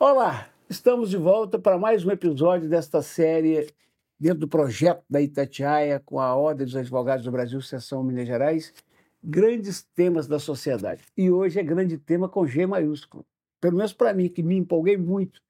Olá, estamos de volta para mais um episódio desta série dentro do projeto da Itatiaia com a Ordem dos Advogados do Brasil, Seção Minas Gerais, grandes temas da sociedade. E hoje é grande tema com G maiúsculo. Pelo menos para mim, que me empolguei muito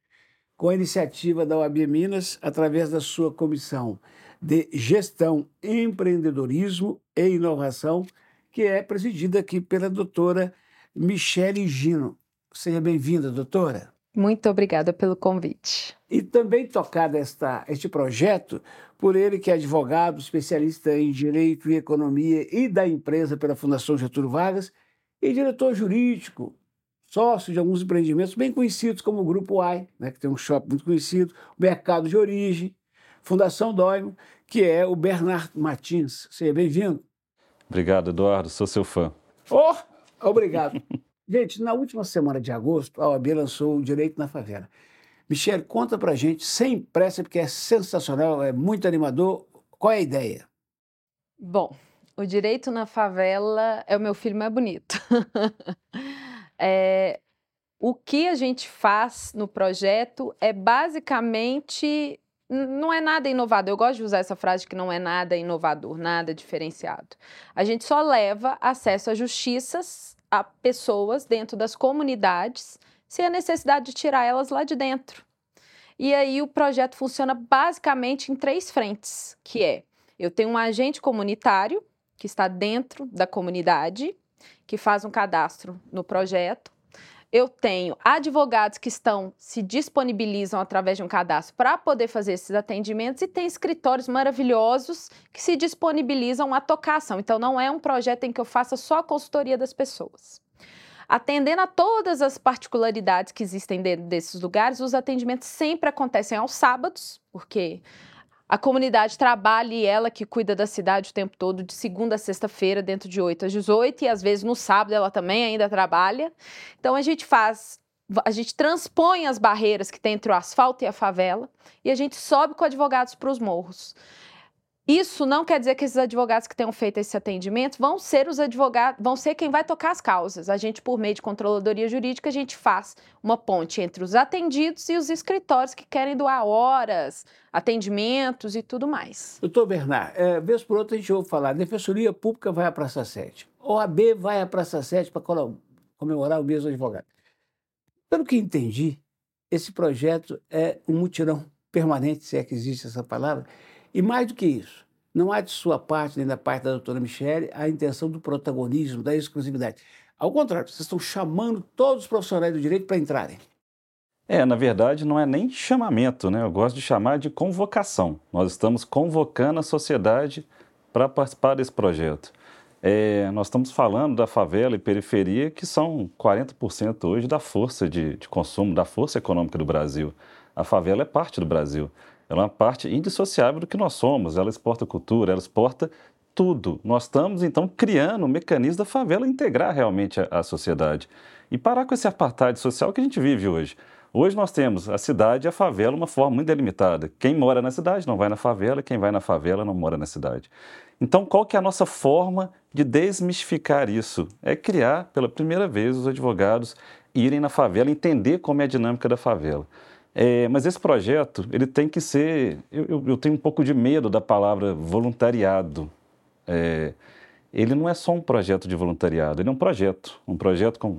com a iniciativa da OAB Minas, através da sua comissão de Gestão, Empreendedorismo e Inovação, que é presidida aqui pela doutora Michele Gino. Seja bem-vinda, doutora. Muito obrigada pelo convite. E também tocado esta, este projeto por ele que é advogado, especialista em Direito e Economia e da empresa pela Fundação Getúlio Vargas e diretor jurídico, sócio de alguns empreendimentos bem conhecidos como o Grupo AI, né, que tem um shopping muito conhecido, o Mercado de Origem, Fundação Doimo, que é o Bernardo Martins. Seja bem-vindo. Obrigado, Eduardo. Sou seu fã. Oh, obrigado. Gente, na última semana de agosto, a OAB lançou o Direito na Favela. Michele, conta pra gente, sem pressa, porque é sensacional, é muito animador. Qual é a ideia? Bom, o Direito na Favela é o meu filho mais bonito. é, o que a gente faz no projeto é basicamente não é nada inovador. Eu gosto de usar essa frase que não é nada inovador, nada diferenciado. A gente só leva acesso à justiças a pessoas dentro das comunidades sem a necessidade de tirar elas lá de dentro. E aí o projeto funciona basicamente em três frentes, que é eu tenho um agente comunitário que está dentro da comunidade, que faz um cadastro no projeto eu tenho advogados que estão se disponibilizam através de um cadastro para poder fazer esses atendimentos e tem escritórios maravilhosos que se disponibilizam a tocar ação. Então não é um projeto em que eu faça só a consultoria das pessoas. Atendendo a todas as particularidades que existem dentro desses lugares, os atendimentos sempre acontecem aos sábados, porque a comunidade trabalha e ela que cuida da cidade o tempo todo, de segunda a sexta-feira, dentro de 8 às 18, e às vezes no sábado ela também ainda trabalha. Então a gente faz, a gente transpõe as barreiras que tem entre o asfalto e a favela e a gente sobe com advogados para os morros. Isso não quer dizer que esses advogados que tenham feito esse atendimento vão ser os advogados, vão ser quem vai tocar as causas. A gente, por meio de controladoria jurídica, a gente faz uma ponte entre os atendidos e os escritórios que querem doar horas, atendimentos e tudo mais. Doutor Bernard, é, vez por outra a gente ouve falar, Defensoria Pública vai à Praça 7, OAB vai à Praça 7 para comemorar o mês do advogado. Pelo que entendi, esse projeto é um mutirão permanente, se é que existe essa palavra, e mais do que isso, não há de sua parte, nem da parte da doutora Michele, a intenção do protagonismo, da exclusividade. Ao contrário, vocês estão chamando todos os profissionais do direito para entrarem. É, na verdade, não é nem chamamento, né? Eu gosto de chamar de convocação. Nós estamos convocando a sociedade para participar desse projeto. É, nós estamos falando da favela e periferia, que são 40% hoje da força de, de consumo, da força econômica do Brasil. A favela é parte do Brasil. Ela é uma parte indissociável do que nós somos. Ela exporta cultura, ela exporta tudo. Nós estamos, então, criando um mecanismo da favela integrar realmente a, a sociedade e parar com esse apartheid social que a gente vive hoje. Hoje nós temos a cidade e a favela uma forma muito delimitada. Quem mora na cidade não vai na favela, quem vai na favela não mora na cidade. Então, qual que é a nossa forma de desmistificar isso? É criar, pela primeira vez, os advogados irem na favela, entender como é a dinâmica da favela. É, mas esse projeto, ele tem que ser. Eu, eu, tenho um pouco de medo da palavra voluntariado. É, ele não é só um projeto de voluntariado, ele é um projeto. Um projeto com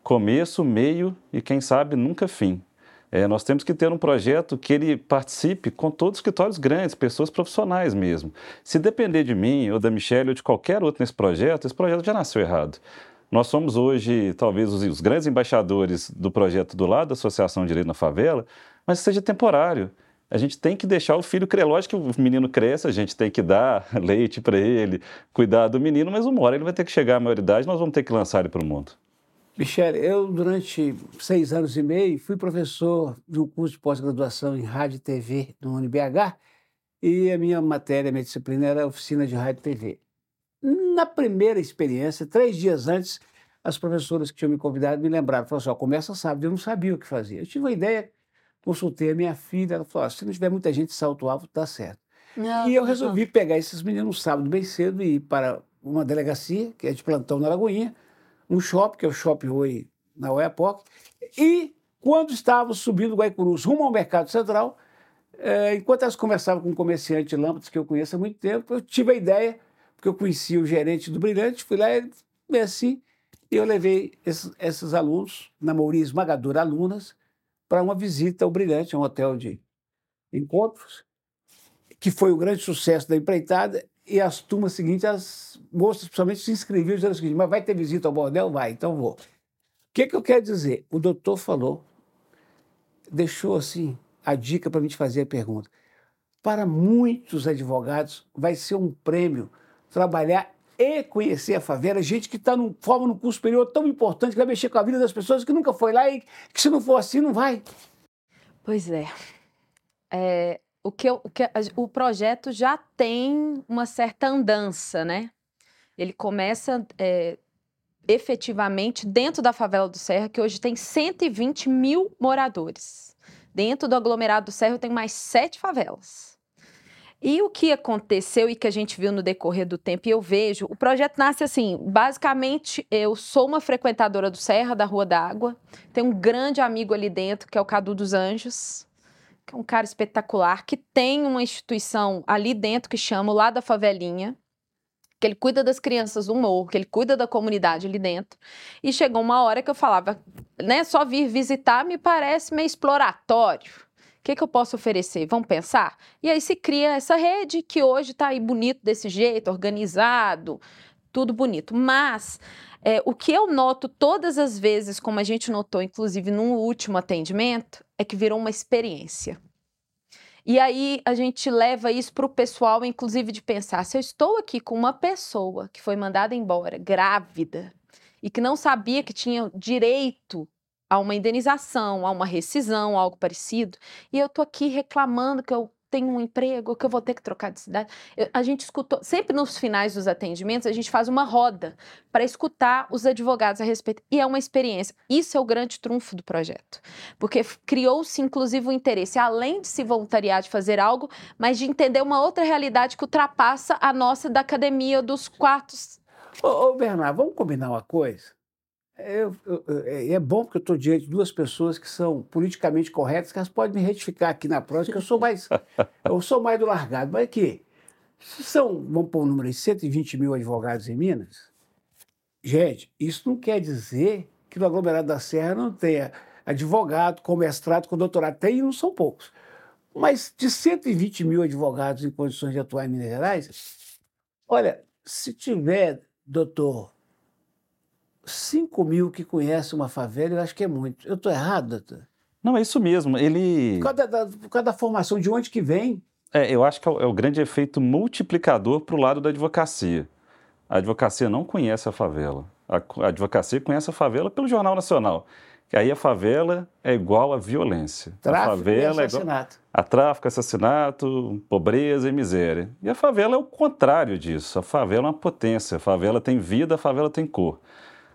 começo, meio e, quem sabe, nunca fim. É, nós temos que ter um projeto que ele participe com todos os escritórios grandes, pessoas profissionais mesmo. Se depender de mim ou da Michelle ou de qualquer outro nesse projeto, esse projeto já nasceu errado. Nós somos hoje, talvez, os, os grandes embaixadores do projeto do lado da Associação Direito na Favela, mas seja temporário. A gente tem que deixar o filho crescer. Lógico que o menino cresce, a gente tem que dar leite para ele, cuidar do menino, mas uma hora ele vai ter que chegar à maioridade nós vamos ter que lançar ele para o mundo. Michele, eu durante seis anos e meio fui professor de um curso de pós-graduação em rádio e TV no UniBH e a minha matéria, minha disciplina era oficina de rádio e TV. Na primeira experiência, três dias antes, as professoras que tinham me convidado me lembraram, falaram assim, ó, começa sábado, eu não sabia o que fazia. Eu tive uma ideia, consultei a minha filha, ela falou, se não tiver muita gente salto alto, tá certo. Não, e eu resolvi não. pegar esses meninos no sábado bem cedo e ir para uma delegacia, que é de plantão na Lagoinha, um shopping, que é o Shopping Oi na Oiapoque, e quando estávamos subindo Guaicurus rumo ao Mercado Central, é, enquanto elas conversavam com um comerciante de lâmpadas que eu conheço há muito tempo, eu tive a ideia, porque eu conhecia o gerente do Brilhante, fui lá e bem assim, eu levei esses, esses alunos, na maioria esmagadora alunas, para uma visita ao Brilhante, um hotel de encontros, que foi o grande sucesso da empreitada, e as turmas seguintes, as moças principalmente se inscreviam dizendo o seguinte, mas vai ter visita ao bordel? Vai, então vou. O que, que eu quero dizer? O doutor falou, deixou assim a dica para a gente fazer a pergunta. Para muitos advogados, vai ser um prêmio trabalhar e conhecer a favela, gente que está forma no curso superior tão importante, que vai mexer com a vida das pessoas, que nunca foi lá e que se não for assim, não vai. Pois é. é o, que eu, o, que, o projeto já tem uma certa andança, né? Ele começa é, efetivamente dentro da favela do Serra, que hoje tem 120 mil moradores. Dentro do aglomerado do Serra tem mais sete favelas. E o que aconteceu e que a gente viu no decorrer do tempo, e eu vejo, o projeto nasce assim, basicamente, eu sou uma frequentadora do Serra, da Rua d'Água, tem um grande amigo ali dentro, que é o Cadu dos Anjos, que é um cara espetacular, que tem uma instituição ali dentro que chama Lá da Favelinha, que ele cuida das crianças do morro, que ele cuida da comunidade ali dentro. E chegou uma hora que eu falava, né, só vir visitar me parece meio exploratório. O que, que eu posso oferecer? Vamos pensar? E aí se cria essa rede que hoje está aí bonito desse jeito, organizado, tudo bonito. Mas é, o que eu noto todas as vezes, como a gente notou, inclusive no último atendimento, é que virou uma experiência. E aí a gente leva isso para o pessoal, inclusive, de pensar: se eu estou aqui com uma pessoa que foi mandada embora, grávida, e que não sabia que tinha direito a uma indenização, a uma rescisão, algo parecido, e eu tô aqui reclamando que eu tenho um emprego, que eu vou ter que trocar de cidade. Eu, a gente escutou, sempre nos finais dos atendimentos, a gente faz uma roda para escutar os advogados a respeito. E é uma experiência. Isso é o grande trunfo do projeto. Porque criou-se, inclusive, o um interesse, além de se voluntariar de fazer algo, mas de entender uma outra realidade que ultrapassa a nossa da academia dos quartos. Ô, ô Bernardo, vamos combinar uma coisa? Eu, eu, é, é bom porque eu estou diante de duas pessoas que são politicamente corretas, que elas podem me retificar aqui na próxima, que eu sou mais, eu sou mais do largado. Mas aqui, são, vamos pôr o número aí, 120 mil advogados em Minas. Gente, isso não quer dizer que no aglomerado da Serra não tenha advogado com mestrado, com doutorado. Tem e não são poucos. Mas de 120 mil advogados em condições de atuar em Minas Gerais, olha, se tiver, doutor 5 mil que conhecem uma favela, eu acho que é muito. Eu estou errado, doutor? Não, é isso mesmo. Ele. Por causa da, por causa da formação, de onde que vem? É, eu acho que é o, é o grande efeito multiplicador para o lado da advocacia. A advocacia não conhece a favela. A, a advocacia conhece a favela pelo Jornal Nacional. Que aí a favela é igual à violência. Tráfico a favela e assassinato. É igual a tráfico, assassinato, pobreza e miséria. E a favela é o contrário disso. A favela é uma potência. A favela tem vida, a favela tem cor.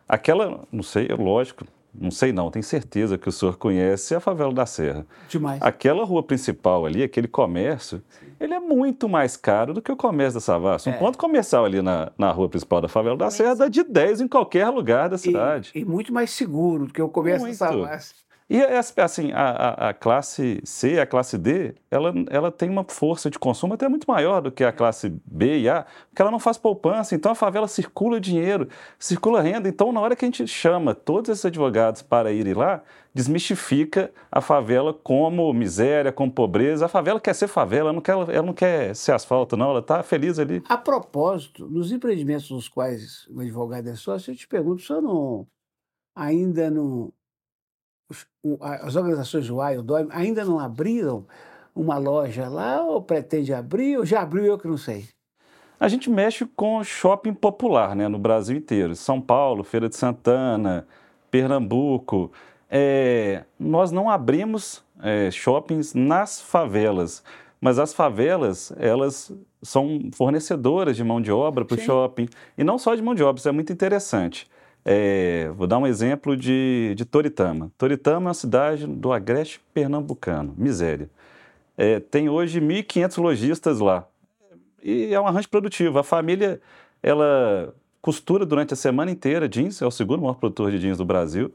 Aquela, não sei, lógico, não sei não, tenho certeza que o senhor conhece a favela da Serra. Demais. Aquela rua principal ali, aquele comércio, Sim. ele é muito mais caro do que o comércio da Savassi. Um é. ponto comercial ali na, na rua principal da favela da Serra dá de 10 em qualquer lugar da cidade. E, e muito mais seguro do que o comércio muito. da Savassi. E assim, a, a, classe C, a classe D, ela, ela tem uma força de consumo até muito maior do que a classe B e A, porque ela não faz poupança, então a favela circula dinheiro, circula renda. Então, na hora que a gente chama todos esses advogados para irem lá, desmistifica a favela como miséria, como pobreza. A favela quer ser favela, ela não quer, ela não quer ser asfalto, não, ela está feliz ali. A propósito, nos empreendimentos nos quais o advogado é sócio, eu te pergunto, o senhor não, ainda não as organizações do o DOI, ainda não abriram uma loja lá ou pretende abrir ou já abriu eu que não sei? A gente mexe com shopping popular né, no Brasil inteiro. São Paulo, Feira de Santana, Pernambuco. É, nós não abrimos é, shoppings nas favelas, mas as favelas, elas são fornecedoras de mão de obra para o shopping. E não só de mão de obra, isso é muito interessante. É, vou dar um exemplo de, de Toritama. Toritama é uma cidade do agreste pernambucano, miséria. É, tem hoje 1.500 lojistas lá. E é um arranjo produtivo. A família, ela costura durante a semana inteira jeans, é o segundo maior produtor de jeans do Brasil.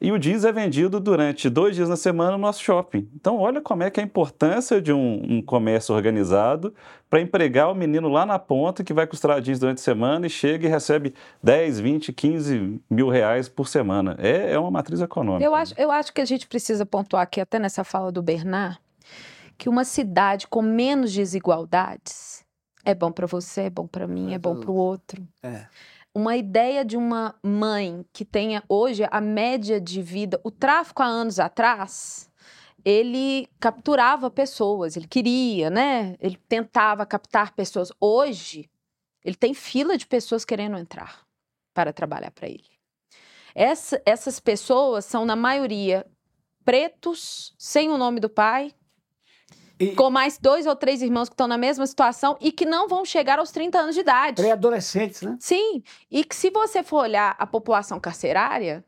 E o jeans é vendido durante dois dias na semana no nosso shopping. Então, olha como é que é a importância de um, um comércio organizado para empregar o menino lá na ponta que vai costurar jeans durante a semana e chega e recebe 10, 20, 15 mil reais por semana. É, é uma matriz econômica. Eu acho, eu acho que a gente precisa pontuar aqui, até nessa fala do Bernard, que uma cidade com menos desigualdades é bom para você, é bom para mim, é bom para o outro. É uma ideia de uma mãe que tenha hoje a média de vida, o tráfico há anos atrás, ele capturava pessoas, ele queria, né? Ele tentava captar pessoas. Hoje, ele tem fila de pessoas querendo entrar para trabalhar para ele. Essa, essas pessoas são, na maioria, pretos, sem o nome do pai, e... Com mais dois ou três irmãos que estão na mesma situação e que não vão chegar aos 30 anos de idade. Pré-adolescentes, né? Sim. E que se você for olhar a população carcerária,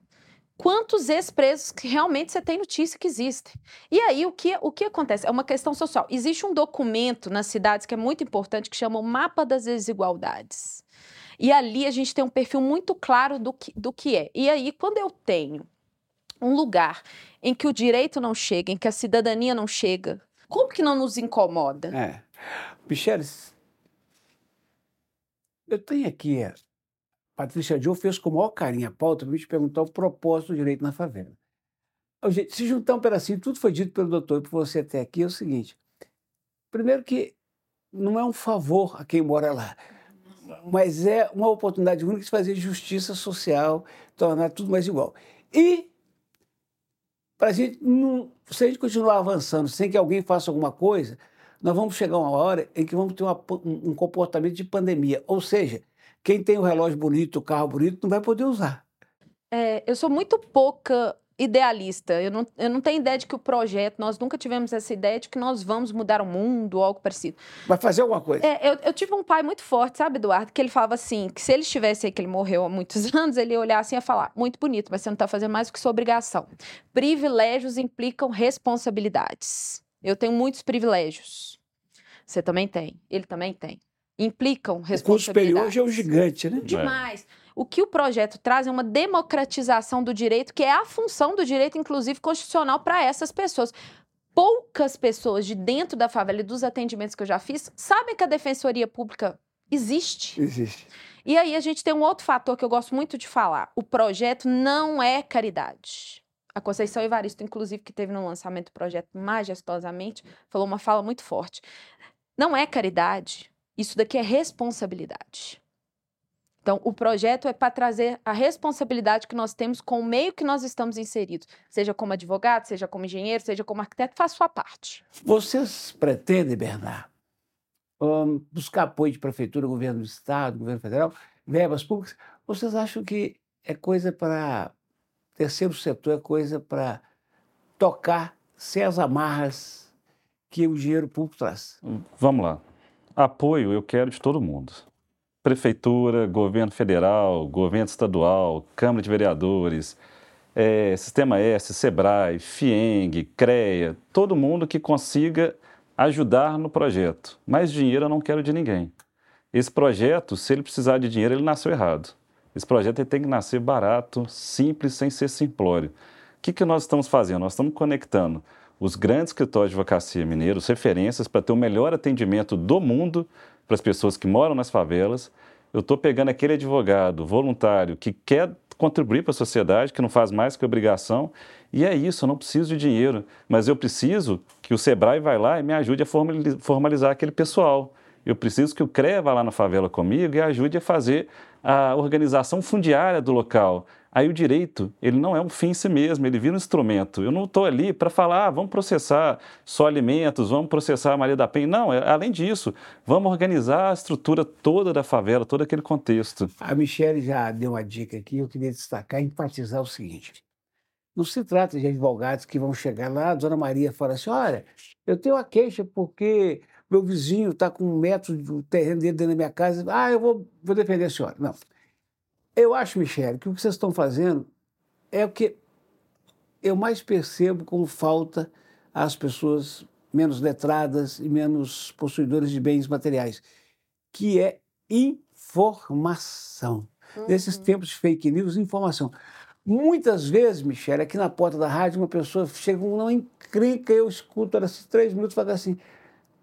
quantos ex-presos que realmente você tem notícia que existem. E aí, o que, o que acontece? É uma questão social. Existe um documento nas cidades que é muito importante que chama o Mapa das Desigualdades. E ali a gente tem um perfil muito claro do que, do que é. E aí, quando eu tenho um lugar em que o direito não chega, em que a cidadania não chega, como que não nos incomoda? É. Micheles, eu tenho aqui, a Patrícia Joe fez com o maior carinho a pauta para me perguntar o propósito do direito na favela. Se juntar um pedacinho, tudo foi dito pelo doutor e por você até aqui, é o seguinte. Primeiro que não é um favor a quem mora lá, mas é uma oportunidade única de fazer justiça social, tornar tudo mais igual. E para a gente não, se a gente continuar avançando sem que alguém faça alguma coisa, nós vamos chegar uma hora em que vamos ter uma, um comportamento de pandemia. Ou seja, quem tem o relógio bonito, o carro bonito, não vai poder usar. É, eu sou muito pouca idealista. Eu não, eu não tenho ideia de que o projeto, nós nunca tivemos essa ideia de que nós vamos mudar o mundo ou algo parecido. Vai fazer alguma coisa? É, eu, eu tive um pai muito forte, sabe, Eduardo? Que ele falava assim: que se ele estivesse aí, que ele morreu há muitos anos, ele ia olhar assim e ia falar: muito bonito, mas você não está fazendo mais do que sua obrigação. Privilégios implicam responsabilidades. Eu tenho muitos privilégios. Você também tem. Ele também tem. Implicam responsabilidades. O superior já é um gigante, né? Demais. O que o projeto traz é uma democratização do direito, que é a função do direito, inclusive constitucional, para essas pessoas. Poucas pessoas de dentro da favela e dos atendimentos que eu já fiz sabem que a defensoria pública existe. Existe. E aí a gente tem um outro fator que eu gosto muito de falar. O projeto não é caridade. A Conceição Evaristo, inclusive, que teve no lançamento do projeto majestosamente, falou uma fala muito forte. Não é caridade. Isso daqui é responsabilidade. Então, o projeto é para trazer a responsabilidade que nós temos com o meio que nós estamos inseridos, seja como advogado, seja como engenheiro, seja como arquiteto, faça sua parte. Vocês pretendem, Bernardo, um, buscar apoio de prefeitura, governo do estado, governo federal, verbas públicas? Vocês acham que é coisa para terceiro setor, é coisa para tocar sem as amarras que o dinheiro público traz? Vamos lá. Apoio eu quero de todo mundo prefeitura, governo federal, governo estadual, Câmara de Vereadores, é, Sistema S, SEBRAE, FIENG, CREA, todo mundo que consiga ajudar no projeto. Mais dinheiro eu não quero de ninguém. Esse projeto, se ele precisar de dinheiro, ele nasceu errado. Esse projeto tem que nascer barato, simples, sem ser simplório. O que, que nós estamos fazendo? Nós estamos conectando os grandes escritórios de advocacia mineiros, referências para ter o melhor atendimento do mundo para as pessoas que moram nas favelas. Eu estou pegando aquele advogado voluntário que quer contribuir para a sociedade, que não faz mais que obrigação, e é isso, eu não preciso de dinheiro, mas eu preciso que o Sebrae vá lá e me ajude a formalizar aquele pessoal. Eu preciso que o CREA vá lá na favela comigo e ajude a fazer a organização fundiária do local. Aí o direito, ele não é um fim em si mesmo, ele vira um instrumento. Eu não estou ali para falar, ah, vamos processar só alimentos, vamos processar a Maria da Penha. Não, é, além disso, vamos organizar a estrutura toda da favela, todo aquele contexto. A Michelle já deu uma dica aqui, eu queria destacar e enfatizar o seguinte. Não se trata de advogados que vão chegar lá, a dona Maria fala assim, olha, eu tenho uma queixa porque meu vizinho está com um metro do terreno dentro da minha casa, ah, eu vou, vou defender a senhora. Não. Eu acho, Michele, que o que vocês estão fazendo é o que eu mais percebo como falta às pessoas menos letradas e menos possuidoras de bens materiais, que é informação. Uhum. Nesses tempos de fake news, informação. Muitas vezes, Michele, aqui na porta da rádio, uma pessoa chega com uma encrenca, eu escuto ela três minutos fala assim,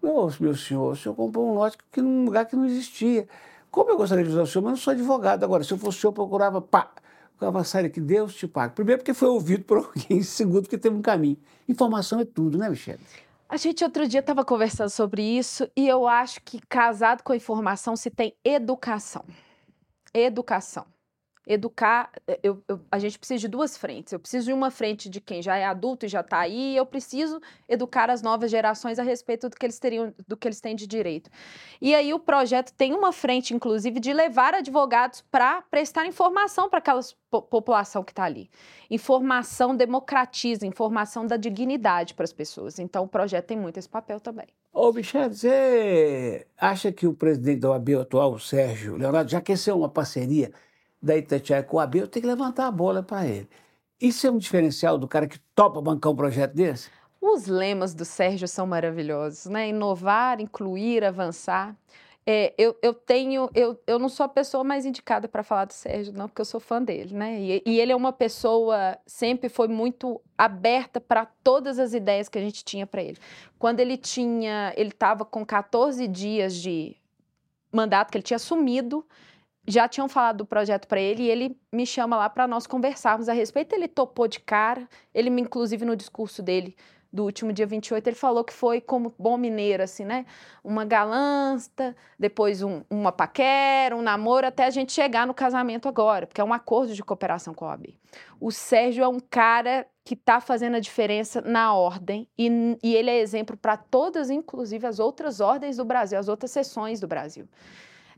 meu, meu senhor, o senhor comprou um lote que, num lugar que não existia. Como eu gostaria de usar o senhor, mas não sou advogado. Agora, se eu fosse o senhor, eu procurava, pá, ficava sai que Deus te pague. Primeiro, porque foi ouvido por alguém. Segundo, porque teve um caminho. Informação é tudo, né, Michele? A gente outro dia estava conversando sobre isso e eu acho que casado com informação se tem educação. Educação educar, eh, eu, eu, a gente precisa de duas frentes. Eu preciso de uma frente de quem já é adulto e já está aí, e eu preciso educar as novas gerações a respeito do que eles teriam, do que eles têm de direito. E aí o projeto tem uma frente, inclusive, de levar advogados para prestar informação para aquela po população que está ali. Informação democratiza, informação da dignidade para as pessoas. Então o projeto tem muito esse papel também. Ô, Michel, você acha que o presidente da OAB atual, o Sérgio Leonardo, já ser uma parceria da Itatiaia eu tenho que levantar a bola para ele. Isso é um diferencial do cara que topa bancar um projeto desse? Os lemas do Sérgio são maravilhosos, né? Inovar, incluir, avançar. É, eu, eu tenho, eu, eu não sou a pessoa mais indicada para falar do Sérgio, não, porque eu sou fã dele, né? E, e ele é uma pessoa, sempre foi muito aberta para todas as ideias que a gente tinha para ele. Quando ele tinha, ele estava com 14 dias de mandato, que ele tinha assumido, já tinham falado do projeto para ele e ele me chama lá para nós conversarmos a respeito. Ele topou de cara, ele inclusive no discurso dele do último dia 28, ele falou que foi como bom mineiro, assim, né? Uma galança, depois um, uma paquera, um namoro, até a gente chegar no casamento agora, porque é um acordo de cooperação com a OAB. O Sérgio é um cara que está fazendo a diferença na ordem e, e ele é exemplo para todas, inclusive as outras ordens do Brasil, as outras seções do Brasil.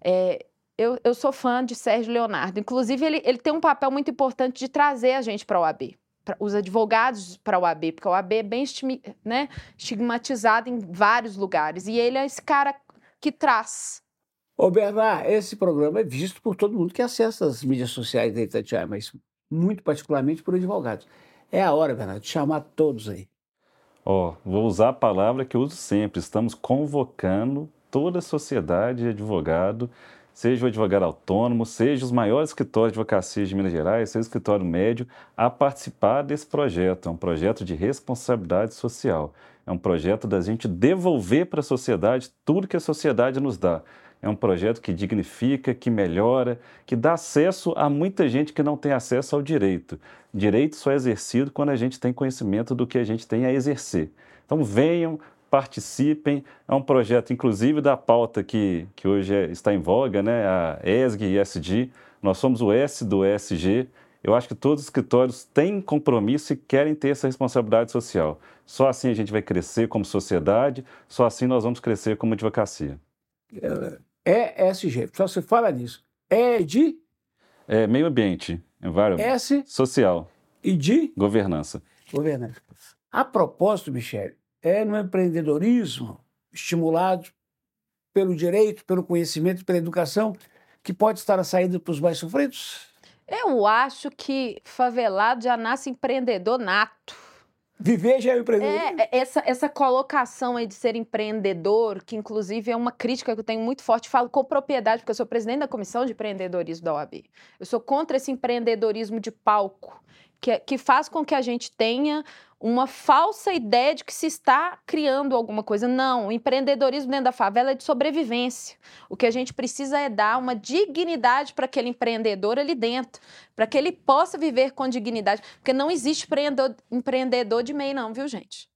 É, eu, eu sou fã de Sérgio Leonardo. Inclusive, ele, ele tem um papel muito importante de trazer a gente para o AB, pra, os advogados para o AB, porque o AB é bem né, estigmatizado em vários lugares. E ele é esse cara que traz. Ô, Bernard, esse programa é visto por todo mundo que acessa as mídias sociais da Itatiaia, mas muito particularmente por advogados. É a hora, Bernardo, de chamar todos aí. Ó, oh, vou usar a palavra que eu uso sempre. Estamos convocando toda a sociedade de advogado seja o advogado autônomo, seja os maiores escritórios de advocacia de Minas Gerais, seja o escritório médio, a participar desse projeto. É um projeto de responsabilidade social. É um projeto da gente devolver para a sociedade tudo que a sociedade nos dá. É um projeto que dignifica, que melhora, que dá acesso a muita gente que não tem acesso ao direito. Direito só é exercido quando a gente tem conhecimento do que a gente tem a exercer. Então venham, participem. É um projeto, inclusive, da pauta que, que hoje é, está em voga, né? a ESG e ESG. Nós somos o S do ESG. Eu acho que todos os escritórios têm compromisso e querem ter essa responsabilidade social. Só assim a gente vai crescer como sociedade, só assim nós vamos crescer como advocacia. É ESG, só você fala nisso. É de? É meio ambiente, environment. S? Social. E de? Governança. Governança. A propósito, Michele, é no empreendedorismo, estimulado pelo direito, pelo conhecimento, pela educação, que pode estar a saída para os mais sofridos? Eu acho que favelado já nasce empreendedor nato. Viver já é empreendedor. É, é, essa, essa colocação aí de ser empreendedor, que inclusive é uma crítica que eu tenho muito forte, falo com propriedade, porque eu sou presidente da comissão de empreendedorismo da OAB. Eu sou contra esse empreendedorismo de palco, que, que faz com que a gente tenha uma falsa ideia de que se está criando alguma coisa. Não, o empreendedorismo dentro da favela é de sobrevivência. O que a gente precisa é dar uma dignidade para aquele empreendedor ali dentro, para que ele possa viver com dignidade. Porque não existe empreendedor de meio, não, viu, gente?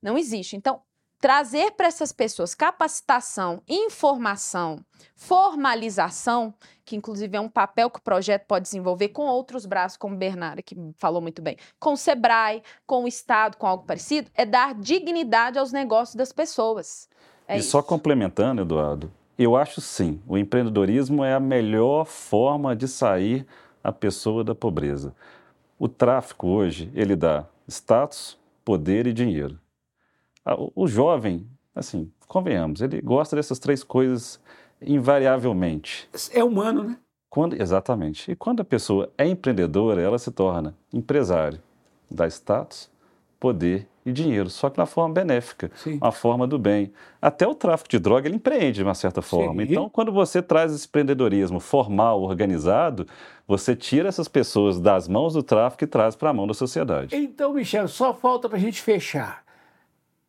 Não existe. Então, trazer para essas pessoas capacitação, informação, formalização, que inclusive é um papel que o projeto pode desenvolver com outros braços, como o Bernardo, que falou muito bem, com o SEBRAE, com o Estado, com algo parecido, é dar dignidade aos negócios das pessoas. É e isso. só complementando, Eduardo, eu acho sim, o empreendedorismo é a melhor forma de sair a pessoa da pobreza. O tráfico hoje, ele dá status, poder e dinheiro. O jovem, assim, convenhamos, ele gosta dessas três coisas invariavelmente. É humano, né? Quando, exatamente. E quando a pessoa é empreendedora, ela se torna empresário, dá status, poder e dinheiro, só que na forma benéfica, Sim. uma forma do bem. Até o tráfico de droga ele empreende de uma certa forma. Sim. Então, quando você traz esse empreendedorismo formal, organizado, você tira essas pessoas das mãos do tráfico e traz para a mão da sociedade. Então, Michel, só falta para a gente fechar.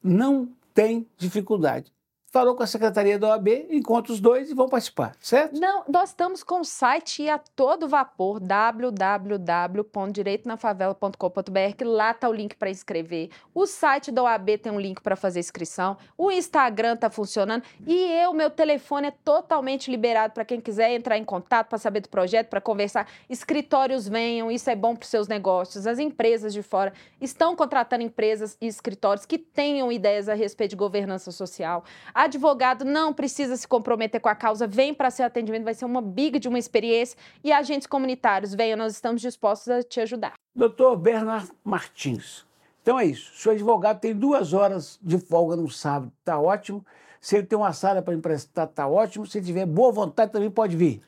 Não tem dificuldade. Falou com a secretaria da OAB, encontra os dois e vão participar, certo? Não, nós estamos com o site a todo vapor, www.direitonafavela.com.br, que lá tá o link para inscrever. O site da OAB tem um link para fazer inscrição. O Instagram tá funcionando e eu, meu telefone é totalmente liberado para quem quiser entrar em contato para saber do projeto, para conversar. Escritórios venham, isso é bom para os seus negócios. As empresas de fora estão contratando empresas e escritórios que tenham ideias a respeito de governança social. Advogado não precisa se comprometer com a causa, vem para ser atendimento, vai ser uma big de uma experiência. E agentes comunitários, venham, nós estamos dispostos a te ajudar. Doutor Bernard Martins. Então é isso. Se o advogado tem duas horas de folga no sábado, tá ótimo. Se ele tem uma sala para emprestar, tá ótimo. Se tiver boa vontade, também pode vir.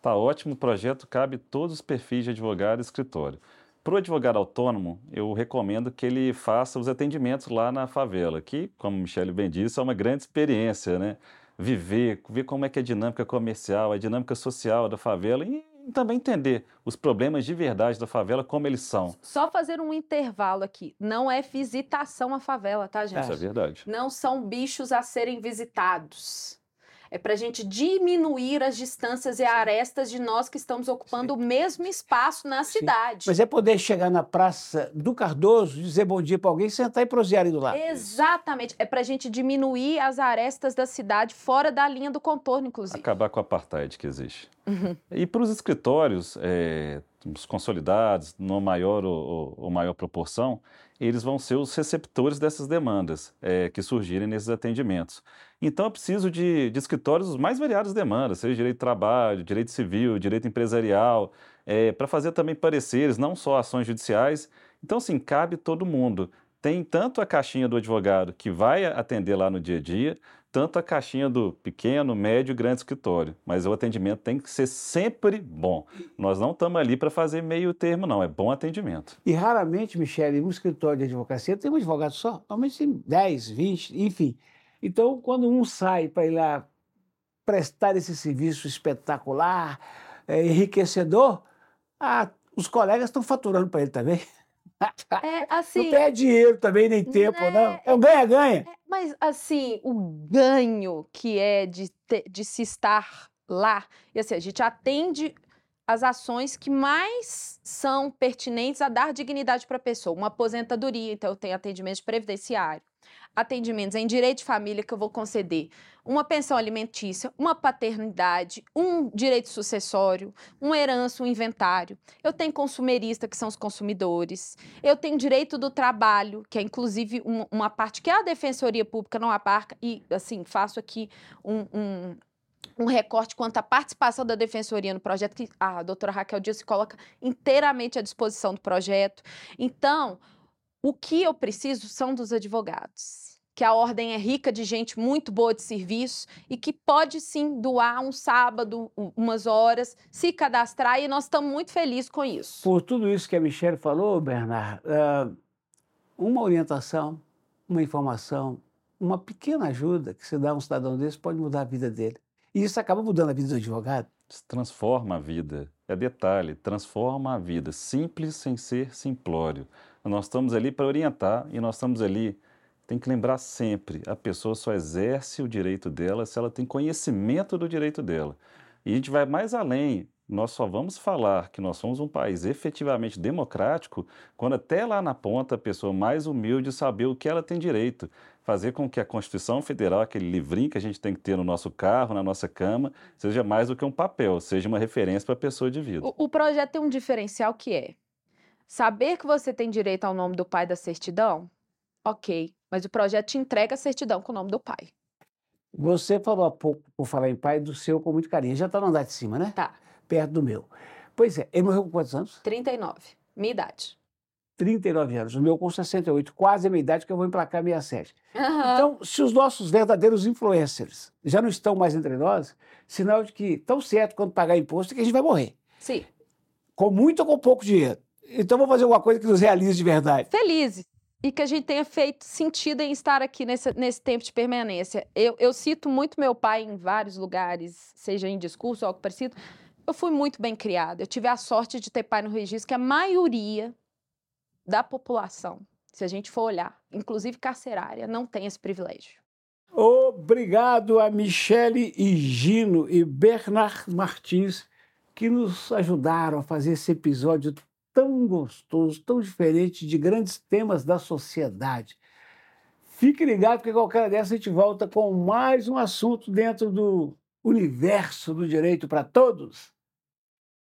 Tá ótimo, o projeto cabe todos os perfis de advogado e escritório. Para o advogado autônomo, eu recomendo que ele faça os atendimentos lá na favela, que, como o Michele bem disse, é uma grande experiência, né? Viver, ver como é que é a dinâmica comercial, a dinâmica social da favela e também entender os problemas de verdade da favela, como eles são. Só fazer um intervalo aqui. Não é visitação à favela, tá, gente? Isso é verdade. Não são bichos a serem visitados. É para a gente diminuir as distâncias e arestas de nós que estamos ocupando o mesmo espaço na Sim. cidade. Mas é poder chegar na Praça do Cardoso, dizer bom dia para alguém, sentar e prosear ali do lado. Exatamente. É para a gente diminuir as arestas da cidade fora da linha do contorno, inclusive. Acabar com a apartheid que existe. E para os escritórios, é, os consolidados, no maior ou, ou maior proporção, eles vão ser os receptores dessas demandas é, que surgirem nesses atendimentos. Então, eu preciso de, de escritórios os mais variadas demandas, seja direito de trabalho, direito civil, direito empresarial, é, para fazer também pareceres, não só ações judiciais. Então, assim, cabe todo mundo. Tem tanto a caixinha do advogado que vai atender lá no dia a dia, tanto a caixinha do pequeno, médio e grande escritório. Mas o atendimento tem que ser sempre bom. Nós não estamos ali para fazer meio termo, não. É bom atendimento. E raramente, Michele, um escritório de advocacia tem um advogado só. Normalmente tem 10, 20, enfim. Então, quando um sai para ir lá prestar esse serviço espetacular, é, enriquecedor, ah, os colegas estão faturando para ele também. É Não assim. perde dinheiro também, nem tempo, Né? não. É um ganha-ganha. Mas, assim, o ganho que é de, ter- de se estar lá, e assim, a gente atende as ações que mais são pertinentes a dar dignidade para a pessoa. Uma aposentadoria, então eu tenho atendimento de previdenciário, atendimentos em direito de família que eu vou conceder, uma pensão alimentícia, uma paternidade, um direito sucessório, uma herança, um inventário. Eu tenho consumerista, que são os consumidores. Eu tenho direito do trabalho, que é inclusive um- uma parte que a Defensoria Pública não abarca, e assim, faço aqui um, um, um recorte quanto à participação da Defensoria no projeto, que a doutora Raquel Dias se coloca inteiramente à disposição do projeto. Então, o que eu preciso são dos advogados. Que a ordem é rica de gente muito boa de serviço e que pode sim doar um sábado, umas horas, se cadastrar, e nós estamos muito felizes com isso. Por tudo isso que a Michelle falou, Bernard, ah, uma orientação, uma informação, uma pequena ajuda que se dá a um cidadão desse pode mudar a vida dele. E isso acaba mudando a vida do advogado. Isso transforma a vida. É detalhe, transforma a vida. Simples sem ser simplório. Nós estamos ali para orientar e nós estamos ali. Tem que lembrar sempre: a pessoa só exerce o direito dela se ela tem conhecimento do direito dela. E a gente vai mais além. Nós só vamos falar que nós somos um país efetivamente democrático quando até lá na ponta a pessoa mais humilde saber o que ela tem direito. Fazer com que a Constituição Federal, aquele livrinho que a gente tem que ter no nosso carro, na nossa cama, seja mais do que um papel, seja uma referência para a pessoa de vida. O, o projeto tem um diferencial que é saber que você tem direito ao nome do pai da certidão, ok, mas o projeto te entrega a certidão com o nome do pai. Você falou há pouco, por falar em pai, do seu com muito carinho. Já está no andar de cima, né? Tá, Perto do meu. Pois é, ele morreu com quantos anos? 39, minha idade. 39 anos. O meu com 68, quase a minha idade, que eu vou emplacar 67. Aham. Então, se os nossos verdadeiros influencers já não estão mais entre nós, sinal de que tão certo quando pagar imposto é que a gente vai morrer. Sim, Com muito ou com pouco dinheiro. Então, vamos fazer alguma coisa que nos realize de verdade. felizes. e que a gente tenha feito sentido em estar aqui nesse, nesse tempo de permanência. Eu, eu cito muito meu pai em vários lugares, seja em discurso ou algo parecido. Eu fui muito bem criada. Eu tive a sorte de ter pai no registro, que a maioria da população, se a gente for olhar, inclusive carcerária, não tem esse privilégio. Obrigado a Michele e Gino e Bernard Martins que nos ajudaram a fazer esse episódio tão gostoso, tão diferente de grandes temas da sociedade. Fique ligado, porque qualquer dessa a gente volta com mais um assunto dentro do universo do direito para todos.